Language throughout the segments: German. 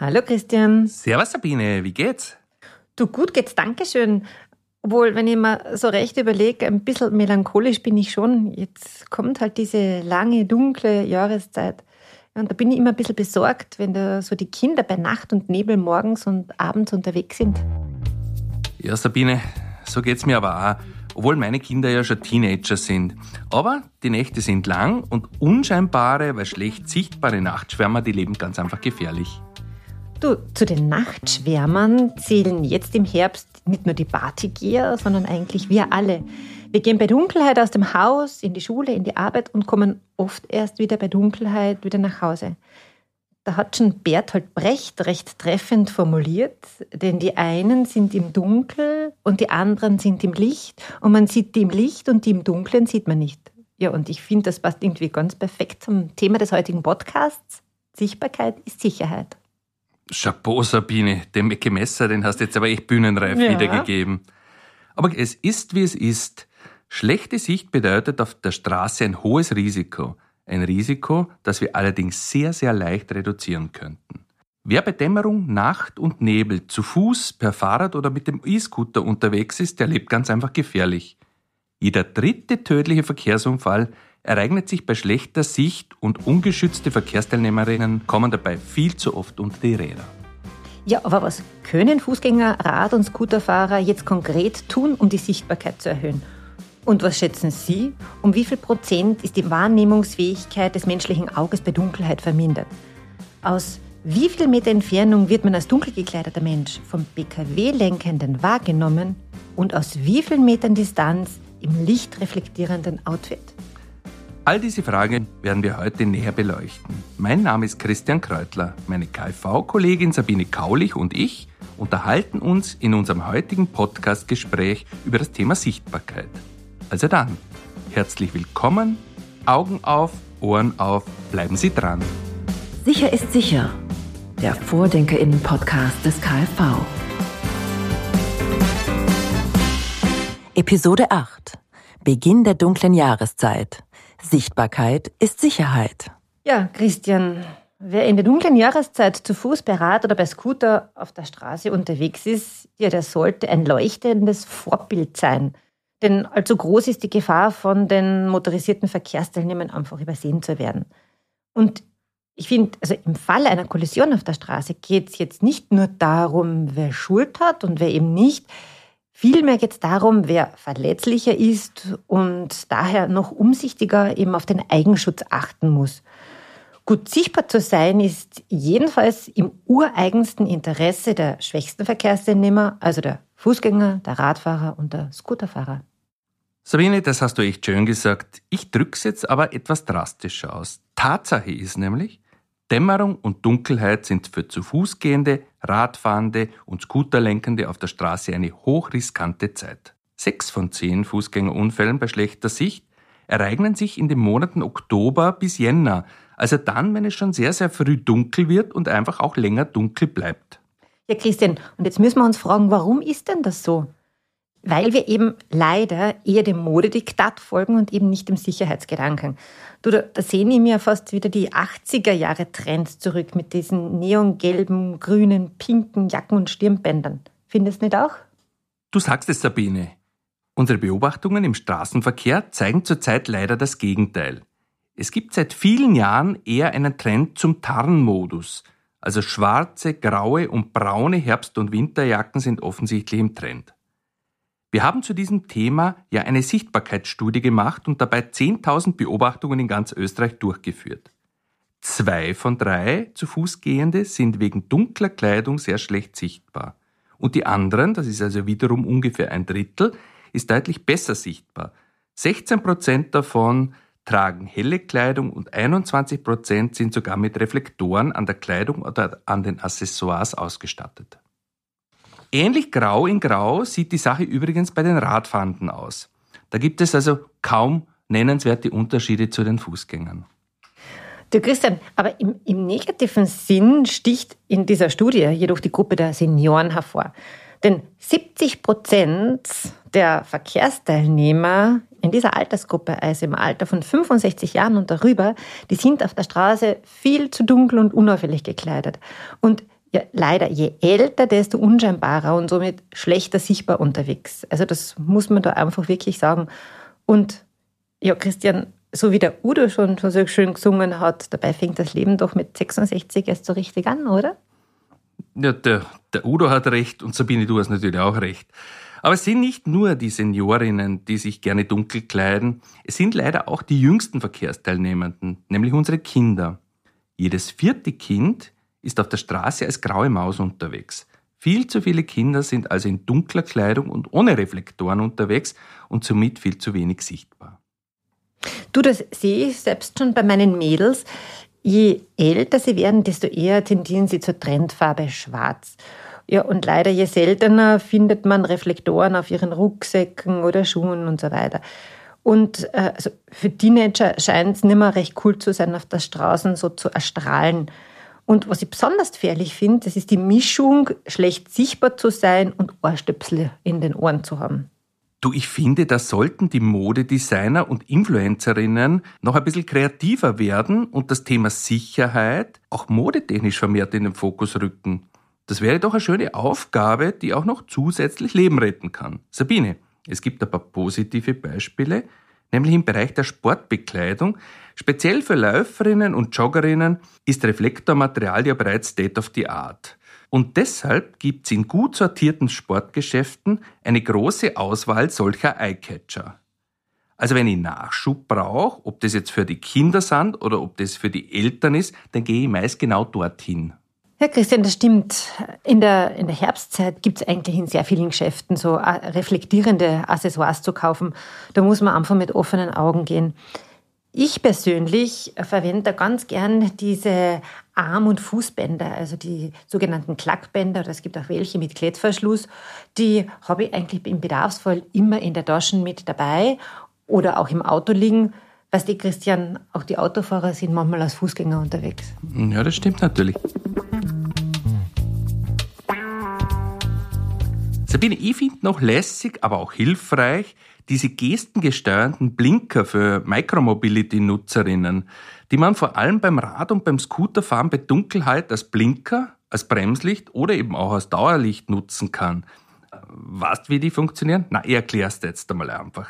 Hallo Christian. Servus Sabine, wie geht's? Du, gut geht's, Dankeschön. Obwohl, wenn ich mir so recht überlege, ein bisschen melancholisch bin ich schon. Jetzt kommt halt diese lange, dunkle Jahreszeit. Und da bin ich immer ein bisschen besorgt, wenn da so die Kinder bei Nacht und Nebel morgens und abends unterwegs sind. Ja, Sabine, so geht's mir aber auch. Obwohl meine Kinder ja schon Teenager sind. Aber die Nächte sind lang und unscheinbare, weil schlecht sichtbare Nachtschwärmer, die leben ganz einfach gefährlich. Du, zu den Nachtschwärmern zählen jetzt im Herbst nicht nur die Partygeher, sondern eigentlich wir alle. Wir gehen bei Dunkelheit aus dem Haus, in die Schule, in die Arbeit und kommen oft erst wieder bei Dunkelheit wieder nach Hause. Da hat schon Bertolt Brecht recht treffend formuliert, denn die einen sind im Dunkel und die anderen sind im Licht und man sieht die im Licht und die im Dunklen sieht man nicht. Ja, und ich finde, das passt irgendwie ganz perfekt zum Thema des heutigen Podcasts. Sichtbarkeit ist Sicherheit. Chapeau, Sabine. Den Mecke Messer, den hast du jetzt aber echt bühnenreif ja. wiedergegeben. Aber es ist, wie es ist. Schlechte Sicht bedeutet auf der Straße ein hohes Risiko. Ein Risiko, das wir allerdings sehr, sehr leicht reduzieren könnten. Wer bei Dämmerung, Nacht und Nebel zu Fuß, per Fahrrad oder mit dem E-Scooter unterwegs ist, der lebt ganz einfach gefährlich. Jeder dritte tödliche Verkehrsunfall ereignet sich bei schlechter Sicht und ungeschützte Verkehrsteilnehmerinnen kommen dabei viel zu oft unter die Räder. Ja, aber was können Fußgänger, Rad- und Scooterfahrer jetzt konkret tun, um die Sichtbarkeit zu erhöhen? Und was schätzen Sie, um wie viel Prozent ist die Wahrnehmungsfähigkeit des menschlichen Auges bei Dunkelheit vermindert? Aus wie viel Meter Entfernung wird man als dunkel gekleideter Mensch vom BKW-Lenkenden wahrgenommen und aus wie vielen Metern Distanz im lichtreflektierenden Outfit? All diese Fragen werden wir heute näher beleuchten. Mein Name ist Christian Kreutler. Meine KV-Kollegin Sabine Kaulich und ich unterhalten uns in unserem heutigen Podcast-Gespräch über das Thema Sichtbarkeit. Also dann, herzlich willkommen, Augen auf, Ohren auf, bleiben Sie dran. Sicher ist sicher, der Vordenkerinnen-Podcast des KfV. Episode 8. Beginn der dunklen Jahreszeit. Sichtbarkeit ist Sicherheit. Ja, Christian, wer in der dunklen Jahreszeit zu Fuß, bei Rad oder bei Scooter auf der Straße unterwegs ist, ja, der sollte ein leuchtendes Vorbild sein. Denn allzu groß ist die Gefahr, von den motorisierten Verkehrsteilnehmern einfach übersehen zu werden. Und ich finde, also im Falle einer Kollision auf der Straße geht es jetzt nicht nur darum, wer Schuld hat und wer eben nicht. Vielmehr geht es darum, wer verletzlicher ist und daher noch umsichtiger eben auf den Eigenschutz achten muss. Gut sichtbar zu sein ist jedenfalls im ureigensten Interesse der schwächsten Verkehrsteilnehmer, also der Fußgänger, der Radfahrer und der Scooterfahrer. Sabine, das hast du echt schön gesagt. Ich drück's jetzt aber etwas drastischer aus. Tatsache ist nämlich, Dämmerung und Dunkelheit sind für zu Fuß gehende, Radfahrende und Scooterlenkende auf der Straße eine hochriskante Zeit. Sechs von zehn Fußgängerunfällen bei schlechter Sicht ereignen sich in den Monaten Oktober bis Jänner, also dann, wenn es schon sehr, sehr früh dunkel wird und einfach auch länger dunkel bleibt. Ja, Christian, und jetzt müssen wir uns fragen, warum ist denn das so? weil wir eben leider eher dem Modediktat folgen und eben nicht dem Sicherheitsgedanken. Du, da, da sehen ich mir fast wieder die 80er Jahre Trends zurück mit diesen neongelben, grünen, pinken Jacken und Stirnbändern. Findest du nicht auch? Du sagst es, Sabine. Unsere Beobachtungen im Straßenverkehr zeigen zurzeit leider das Gegenteil. Es gibt seit vielen Jahren eher einen Trend zum Tarnmodus. Also schwarze, graue und braune Herbst- und Winterjacken sind offensichtlich im Trend. Wir haben zu diesem Thema ja eine Sichtbarkeitsstudie gemacht und dabei 10.000 Beobachtungen in ganz Österreich durchgeführt. Zwei von drei zu Fuß Gehende sind wegen dunkler Kleidung sehr schlecht sichtbar. Und die anderen, das ist also wiederum ungefähr ein Drittel, ist deutlich besser sichtbar. 16 Prozent davon tragen helle Kleidung und 21 Prozent sind sogar mit Reflektoren an der Kleidung oder an den Accessoires ausgestattet. Ähnlich grau in grau sieht die Sache übrigens bei den Radfahrenden aus. Da gibt es also kaum nennenswerte Unterschiede zu den Fußgängern. Du Christian, aber im, im, negativen Sinn sticht in dieser Studie jedoch die Gruppe der Senioren hervor. Denn 70 Prozent der Verkehrsteilnehmer in dieser Altersgruppe, also im Alter von 65 Jahren und darüber, die sind auf der Straße viel zu dunkel und unauffällig gekleidet. Und ja, leider, je älter, desto unscheinbarer und somit schlechter sichtbar unterwegs. Also das muss man da einfach wirklich sagen. Und ja, Christian, so wie der Udo schon so schön gesungen hat, dabei fängt das Leben doch mit 66 erst so richtig an, oder? Ja, der, der Udo hat recht und Sabine, du hast natürlich auch recht. Aber es sind nicht nur die Seniorinnen, die sich gerne dunkel kleiden, es sind leider auch die jüngsten Verkehrsteilnehmenden, nämlich unsere Kinder. Jedes vierte Kind ist auf der Straße als graue Maus unterwegs. Viel zu viele Kinder sind also in dunkler Kleidung und ohne Reflektoren unterwegs und somit viel zu wenig sichtbar. Du, das sehe ich selbst schon bei meinen Mädels. Je älter sie werden, desto eher tendieren sie zur Trendfarbe schwarz. Ja, und leider je seltener findet man Reflektoren auf ihren Rucksäcken oder Schuhen und so weiter. Und äh, also für Teenager scheint es nicht mehr recht cool zu sein, auf der Straße so zu erstrahlen. Und was ich besonders gefährlich finde, das ist die Mischung, schlecht sichtbar zu sein und Ohrstöpsel in den Ohren zu haben. Du, ich finde, da sollten die Modedesigner und Influencerinnen noch ein bisschen kreativer werden und das Thema Sicherheit auch modetechnisch vermehrt in den Fokus rücken. Das wäre doch eine schöne Aufgabe, die auch noch zusätzlich Leben retten kann. Sabine, es gibt ein paar positive Beispiele, nämlich im Bereich der Sportbekleidung. Speziell für Läuferinnen und Joggerinnen ist Reflektormaterial ja bereits State of the Art. Und deshalb gibt es in gut sortierten Sportgeschäften eine große Auswahl solcher Eyecatcher. Also wenn ich Nachschub brauche, ob das jetzt für die Kinder sind oder ob das für die Eltern ist, dann gehe ich meist genau dorthin. Ja, Christian, das stimmt. In der, in der Herbstzeit gibt es eigentlich in sehr vielen Geschäften so äh, reflektierende Accessoires zu kaufen. Da muss man einfach mit offenen Augen gehen. Ich persönlich verwende ganz gern diese Arm- und Fußbänder, also die sogenannten Klackbänder, oder es gibt auch welche mit Klettverschluss. Die habe ich eigentlich im Bedarfsfall immer in der Tasche mit dabei oder auch im Auto liegen. Weißt du, Christian, auch die Autofahrer sind manchmal als Fußgänger unterwegs. Ja, das stimmt natürlich. Sabine, ich finde noch lässig, aber auch hilfreich, diese gestengesteuerten Blinker für Micromobility-Nutzerinnen, die man vor allem beim Rad- und beim Scooterfahren bei Dunkelheit als Blinker, als Bremslicht oder eben auch als Dauerlicht nutzen kann. Weißt wie die funktionieren? Na, ich erklär's dir jetzt einmal einfach.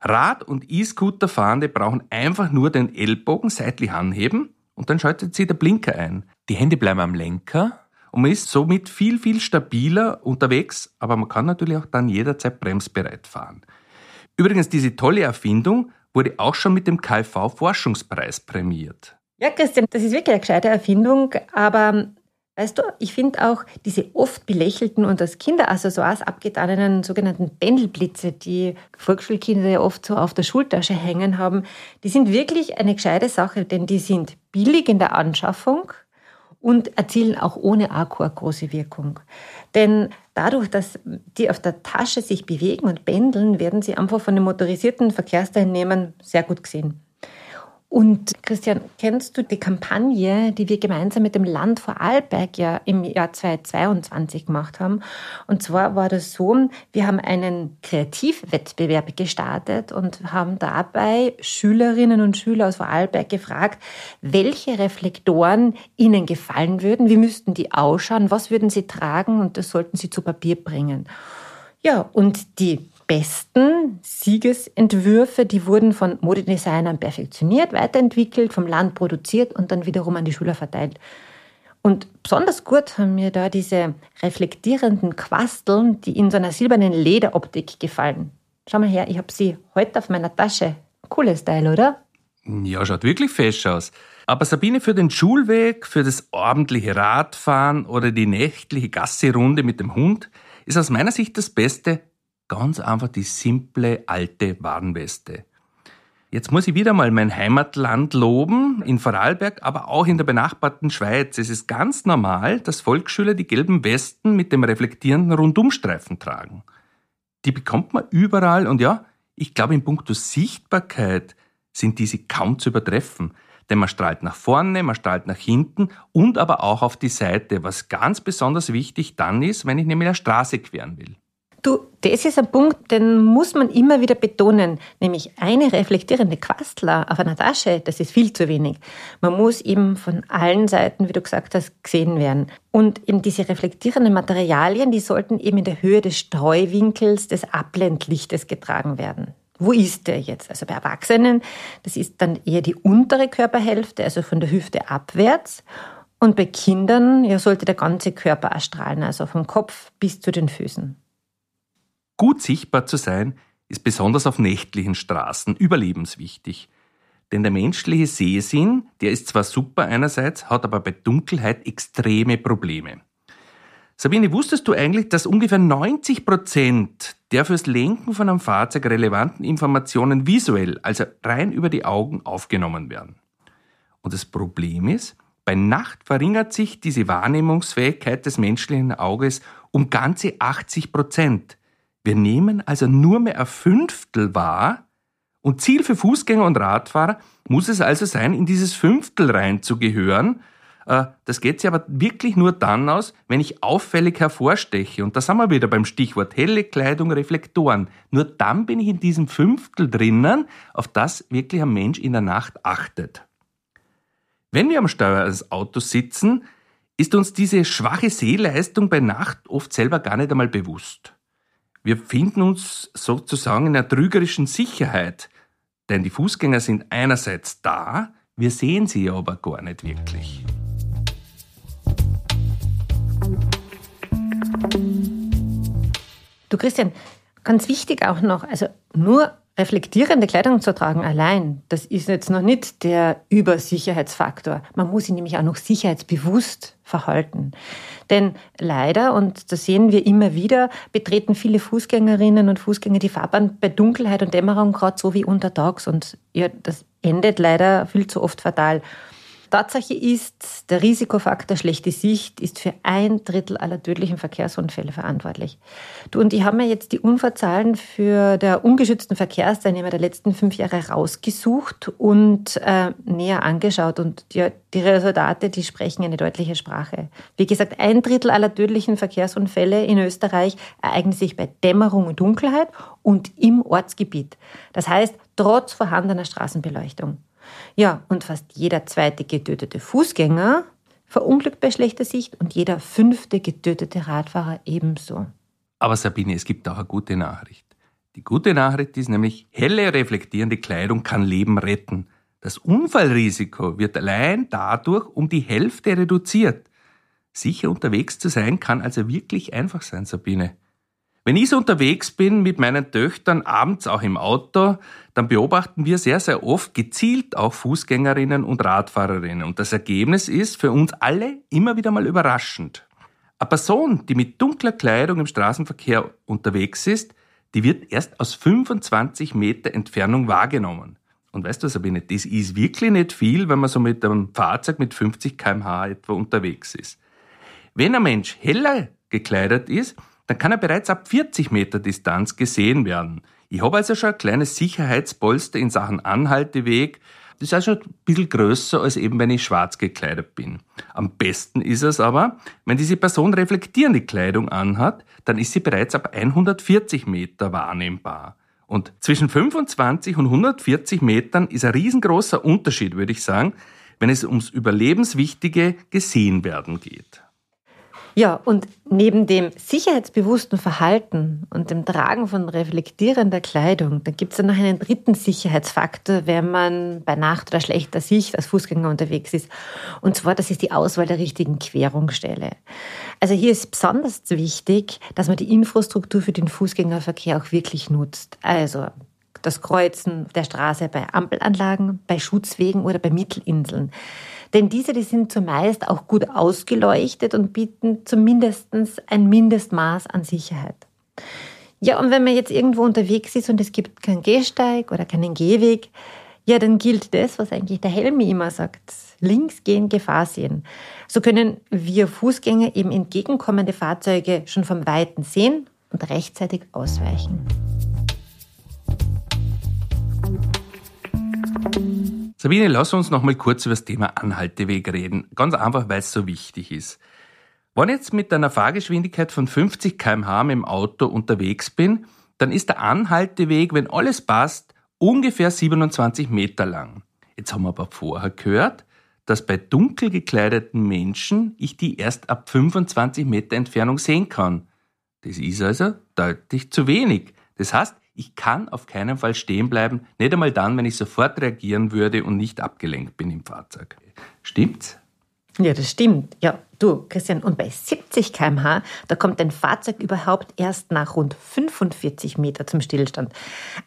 Rad- und E-Scooter-Fahrende brauchen einfach nur den Ellbogen seitlich anheben und dann schaltet sie der Blinker ein. Die Hände bleiben am Lenker und man ist somit viel, viel stabiler unterwegs, aber man kann natürlich auch dann jederzeit bremsbereit fahren. Übrigens, diese tolle Erfindung wurde auch schon mit dem KfV-Forschungspreis prämiert. Ja, Christian, das ist wirklich eine gescheite Erfindung, aber Weißt du, ich finde auch diese oft belächelten und als Kinderaccessoires abgetanenen sogenannten Pendelblitze, die Volksschulkinder ja oft so auf der Schultasche hängen haben, die sind wirklich eine gescheite Sache, denn die sind billig in der Anschaffung und erzielen auch ohne Akku eine große Wirkung. Denn dadurch, dass die auf der Tasche sich bewegen und pendeln, werden sie einfach von den motorisierten Verkehrsteilnehmern sehr gut gesehen. Und Christian, kennst du die Kampagne, die wir gemeinsam mit dem Land Vorarlberg ja im Jahr 2022 gemacht haben? Und zwar war das so, wir haben einen Kreativwettbewerb gestartet und haben dabei Schülerinnen und Schüler aus Vorarlberg gefragt, welche Reflektoren ihnen gefallen würden, wie müssten die ausschauen, was würden sie tragen und das sollten sie zu Papier bringen. Ja, und die besten Siegesentwürfe, die wurden von Modedesignern perfektioniert, weiterentwickelt, vom Land produziert und dann wiederum an die Schüler verteilt. Und besonders gut haben mir da diese reflektierenden Quasteln, die in so einer silbernen Lederoptik gefallen. Schau mal her, ich habe sie heute auf meiner Tasche. Cooles Teil, oder? Ja, schaut wirklich fesch aus. Aber Sabine, für den Schulweg, für das ordentliche Radfahren oder die nächtliche Gasserunde mit dem Hund ist aus meiner Sicht das Beste Ganz einfach die simple alte Warnweste. Jetzt muss ich wieder mal mein Heimatland loben, in Vorarlberg, aber auch in der benachbarten Schweiz. Es ist ganz normal, dass Volksschüler die gelben Westen mit dem reflektierenden Rundumstreifen tragen. Die bekommt man überall und ja, ich glaube in puncto Sichtbarkeit sind diese kaum zu übertreffen. Denn man strahlt nach vorne, man strahlt nach hinten und aber auch auf die Seite, was ganz besonders wichtig dann ist, wenn ich nämlich eine Straße queren will. Du, das ist ein Punkt, den muss man immer wieder betonen, nämlich eine reflektierende Quastler auf einer Tasche, das ist viel zu wenig. Man muss eben von allen Seiten, wie du gesagt hast, gesehen werden. Und eben diese reflektierenden Materialien, die sollten eben in der Höhe des Streuwinkels des Abblendlichtes getragen werden. Wo ist der jetzt? Also bei Erwachsenen, das ist dann eher die untere Körperhälfte, also von der Hüfte abwärts. Und bei Kindern ja, sollte der ganze Körper erstrahlen, also vom Kopf bis zu den Füßen. Gut sichtbar zu sein ist besonders auf nächtlichen Straßen überlebenswichtig. Denn der menschliche Sehsinn, der ist zwar super einerseits, hat aber bei Dunkelheit extreme Probleme. Sabine, wusstest du eigentlich, dass ungefähr 90 Prozent der fürs Lenken von einem Fahrzeug relevanten Informationen visuell, also rein über die Augen, aufgenommen werden? Und das Problem ist, bei Nacht verringert sich diese Wahrnehmungsfähigkeit des menschlichen Auges um ganze 80 Prozent. Wir nehmen also nur mehr ein Fünftel wahr und Ziel für Fußgänger und Radfahrer muss es also sein, in dieses Fünftel reinzugehören. Äh, das geht sich aber wirklich nur dann aus, wenn ich auffällig hervorsteche. Und da sind wir wieder beim Stichwort helle Kleidung, Reflektoren. Nur dann bin ich in diesem Fünftel drinnen, auf das wirklich ein Mensch in der Nacht achtet. Wenn wir am Steuer eines Autos sitzen, ist uns diese schwache Sehleistung bei Nacht oft selber gar nicht einmal bewusst. Wir finden uns sozusagen in einer trügerischen Sicherheit, denn die Fußgänger sind einerseits da, wir sehen sie aber gar nicht wirklich. Du Christian, ganz wichtig auch noch, also nur reflektierende Kleidung zu tragen allein, das ist jetzt noch nicht der Übersicherheitsfaktor. Man muss sich nämlich auch noch sicherheitsbewusst verhalten. Denn leider, und das sehen wir immer wieder, betreten viele Fußgängerinnen und Fußgänger die Fahrbahn bei Dunkelheit und Dämmerung gerade so wie untertags. Und ja, das endet leider viel zu oft fatal. Tatsache ist, der Risikofaktor schlechte Sicht ist für ein Drittel aller tödlichen Verkehrsunfälle verantwortlich. Du und ich haben mir jetzt die Unfallzahlen für der ungeschützten Verkehrsteilnehmer der letzten fünf Jahre rausgesucht und äh, näher angeschaut. Und die, die Resultate, die sprechen eine deutliche Sprache. Wie gesagt, ein Drittel aller tödlichen Verkehrsunfälle in Österreich ereignen sich bei Dämmerung und Dunkelheit und im Ortsgebiet. Das heißt, trotz vorhandener Straßenbeleuchtung. Ja, und fast jeder zweite getötete Fußgänger verunglückt bei schlechter Sicht und jeder fünfte getötete Radfahrer ebenso. Aber Sabine, es gibt auch eine gute Nachricht. Die gute Nachricht ist nämlich, helle reflektierende Kleidung kann Leben retten. Das Unfallrisiko wird allein dadurch um die Hälfte reduziert. Sicher unterwegs zu sein kann also wirklich einfach sein, Sabine. Wenn ich so unterwegs bin mit meinen Töchtern, abends auch im Auto, dann beobachten wir sehr, sehr oft gezielt auch Fußgängerinnen und Radfahrerinnen. Und das Ergebnis ist für uns alle immer wieder mal überraschend. Eine Person, die mit dunkler Kleidung im Straßenverkehr unterwegs ist, die wird erst aus 25 Meter Entfernung wahrgenommen. Und weißt du, Sabine, das ist wirklich nicht viel, wenn man so mit einem Fahrzeug mit 50 kmh etwa unterwegs ist. Wenn ein Mensch heller gekleidet ist, dann kann er bereits ab 40 Meter Distanz gesehen werden. Ich habe also schon ein kleines Sicherheitspolster in Sachen Anhalteweg. Das ist also ein bisschen größer, als eben wenn ich schwarz gekleidet bin. Am besten ist es aber, wenn diese Person reflektierende Kleidung anhat, dann ist sie bereits ab 140 Meter wahrnehmbar. Und zwischen 25 und 140 Metern ist ein riesengroßer Unterschied, würde ich sagen, wenn es ums überlebenswichtige Gesehenwerden geht. Ja, und neben dem sicherheitsbewussten Verhalten und dem Tragen von reflektierender Kleidung, da gibt es dann noch einen dritten Sicherheitsfaktor, wenn man bei Nacht oder schlechter Sicht als Fußgänger unterwegs ist. Und zwar, das ist die Auswahl der richtigen Querungsstelle. Also hier ist besonders wichtig, dass man die Infrastruktur für den Fußgängerverkehr auch wirklich nutzt. Also das Kreuzen der Straße bei Ampelanlagen, bei Schutzwegen oder bei Mittelinseln. Denn diese, die sind zumeist auch gut ausgeleuchtet und bieten zumindest ein Mindestmaß an Sicherheit. Ja, und wenn man jetzt irgendwo unterwegs ist und es gibt keinen Gehsteig oder keinen Gehweg, ja, dann gilt das, was eigentlich der Helmi immer sagt. Links gehen, Gefahr sehen. So können wir Fußgänger eben entgegenkommende Fahrzeuge schon vom Weiten sehen und rechtzeitig ausweichen. Sabine, lass uns noch mal kurz über das Thema Anhalteweg reden. Ganz einfach, weil es so wichtig ist. Wenn ich jetzt mit einer Fahrgeschwindigkeit von 50 km/h im Auto unterwegs bin, dann ist der Anhalteweg, wenn alles passt, ungefähr 27 Meter lang. Jetzt haben wir aber vorher gehört, dass bei dunkel gekleideten Menschen ich die erst ab 25 Meter Entfernung sehen kann. Das ist also deutlich zu wenig. Das heißt, ich kann auf keinen Fall stehen bleiben, nicht einmal dann, wenn ich sofort reagieren würde und nicht abgelenkt bin im Fahrzeug. Stimmt's? Ja, das stimmt. Ja, du, Christian, und bei 70 km/h, da kommt ein Fahrzeug überhaupt erst nach rund 45 Meter zum Stillstand.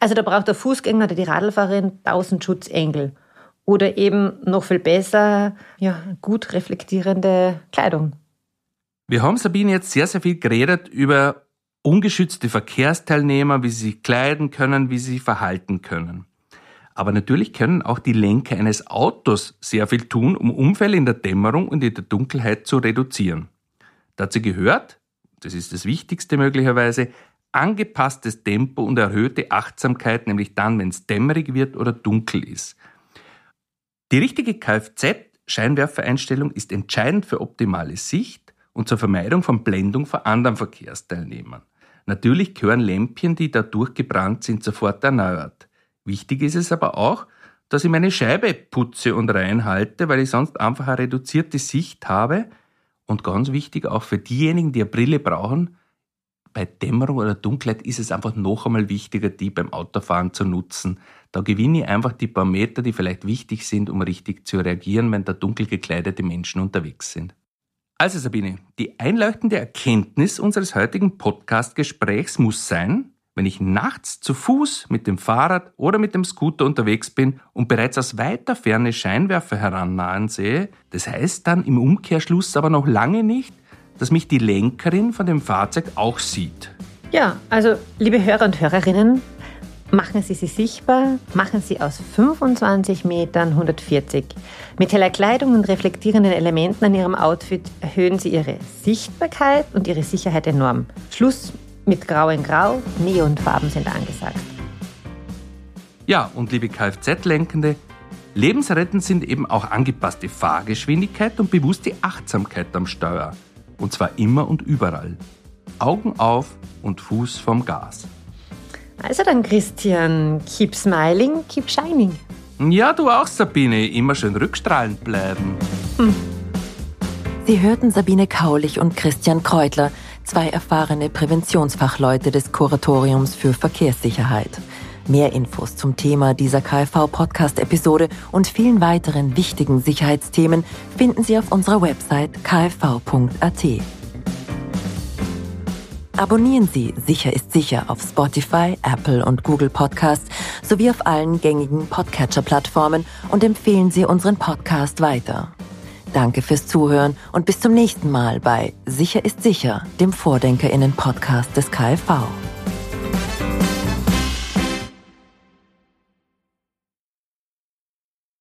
Also da braucht der Fußgänger oder die Radlfahrerin 1000 Schutzengel. Oder eben noch viel besser, ja, gut reflektierende Kleidung. Wir haben, Sabine, jetzt sehr, sehr viel geredet über ungeschützte Verkehrsteilnehmer, wie sie sich kleiden können, wie sie sich verhalten können. Aber natürlich können auch die Lenker eines Autos sehr viel tun, um Unfälle in der Dämmerung und in der Dunkelheit zu reduzieren. Dazu gehört, das ist das Wichtigste möglicherweise, angepasstes Tempo und erhöhte Achtsamkeit, nämlich dann, wenn es dämmerig wird oder dunkel ist. Die richtige Kfz-Scheinwerfereinstellung ist entscheidend für optimale Sicht und zur Vermeidung von Blendung von anderen Verkehrsteilnehmern. Natürlich gehören Lämpchen, die dadurch gebrannt sind, sofort erneuert. Wichtig ist es aber auch, dass ich meine Scheibe putze und reinhalte, weil ich sonst einfach eine reduzierte Sicht habe. Und ganz wichtig auch für diejenigen, die eine Brille brauchen, bei Dämmerung oder Dunkelheit ist es einfach noch einmal wichtiger, die beim Autofahren zu nutzen. Da gewinne ich einfach die paar Meter, die vielleicht wichtig sind, um richtig zu reagieren, wenn da dunkel gekleidete Menschen unterwegs sind. Also Sabine, die einleuchtende Erkenntnis unseres heutigen Podcast-Gesprächs muss sein, wenn ich nachts zu Fuß mit dem Fahrrad oder mit dem Scooter unterwegs bin und bereits aus weiter Ferne Scheinwerfer herannahen sehe, das heißt dann im Umkehrschluss aber noch lange nicht, dass mich die Lenkerin von dem Fahrzeug auch sieht. Ja, also liebe Hörer und Hörerinnen, machen Sie sie sichtbar, machen Sie aus 25 Metern 140. Mit heller Kleidung und reflektierenden Elementen an Ihrem Outfit erhöhen Sie Ihre Sichtbarkeit und Ihre Sicherheit enorm. Schluss mit Grau in Grau, Neonfarben sind angesagt. Ja, und liebe Kfz-Lenkende, lebensrettend sind eben auch angepasste Fahrgeschwindigkeit und bewusste Achtsamkeit am Steuer. Und zwar immer und überall. Augen auf und Fuß vom Gas. Also dann, Christian, keep smiling, keep shining. Ja, du auch, Sabine. Immer schön rückstrahlend bleiben. Hm. Sie hörten Sabine Kaulich und Christian Kreutler zwei erfahrene Präventionsfachleute des Kuratoriums für Verkehrssicherheit. Mehr Infos zum Thema dieser KfV-Podcast-Episode und vielen weiteren wichtigen Sicherheitsthemen finden Sie auf unserer Website kfv.at. Abonnieren Sie Sicher ist sicher auf Spotify, Apple und Google Podcasts sowie auf allen gängigen Podcatcher-Plattformen und empfehlen Sie unseren Podcast weiter. Danke fürs Zuhören und bis zum nächsten Mal bei Sicher ist sicher, dem Vordenkerinnen-Podcast des KfV.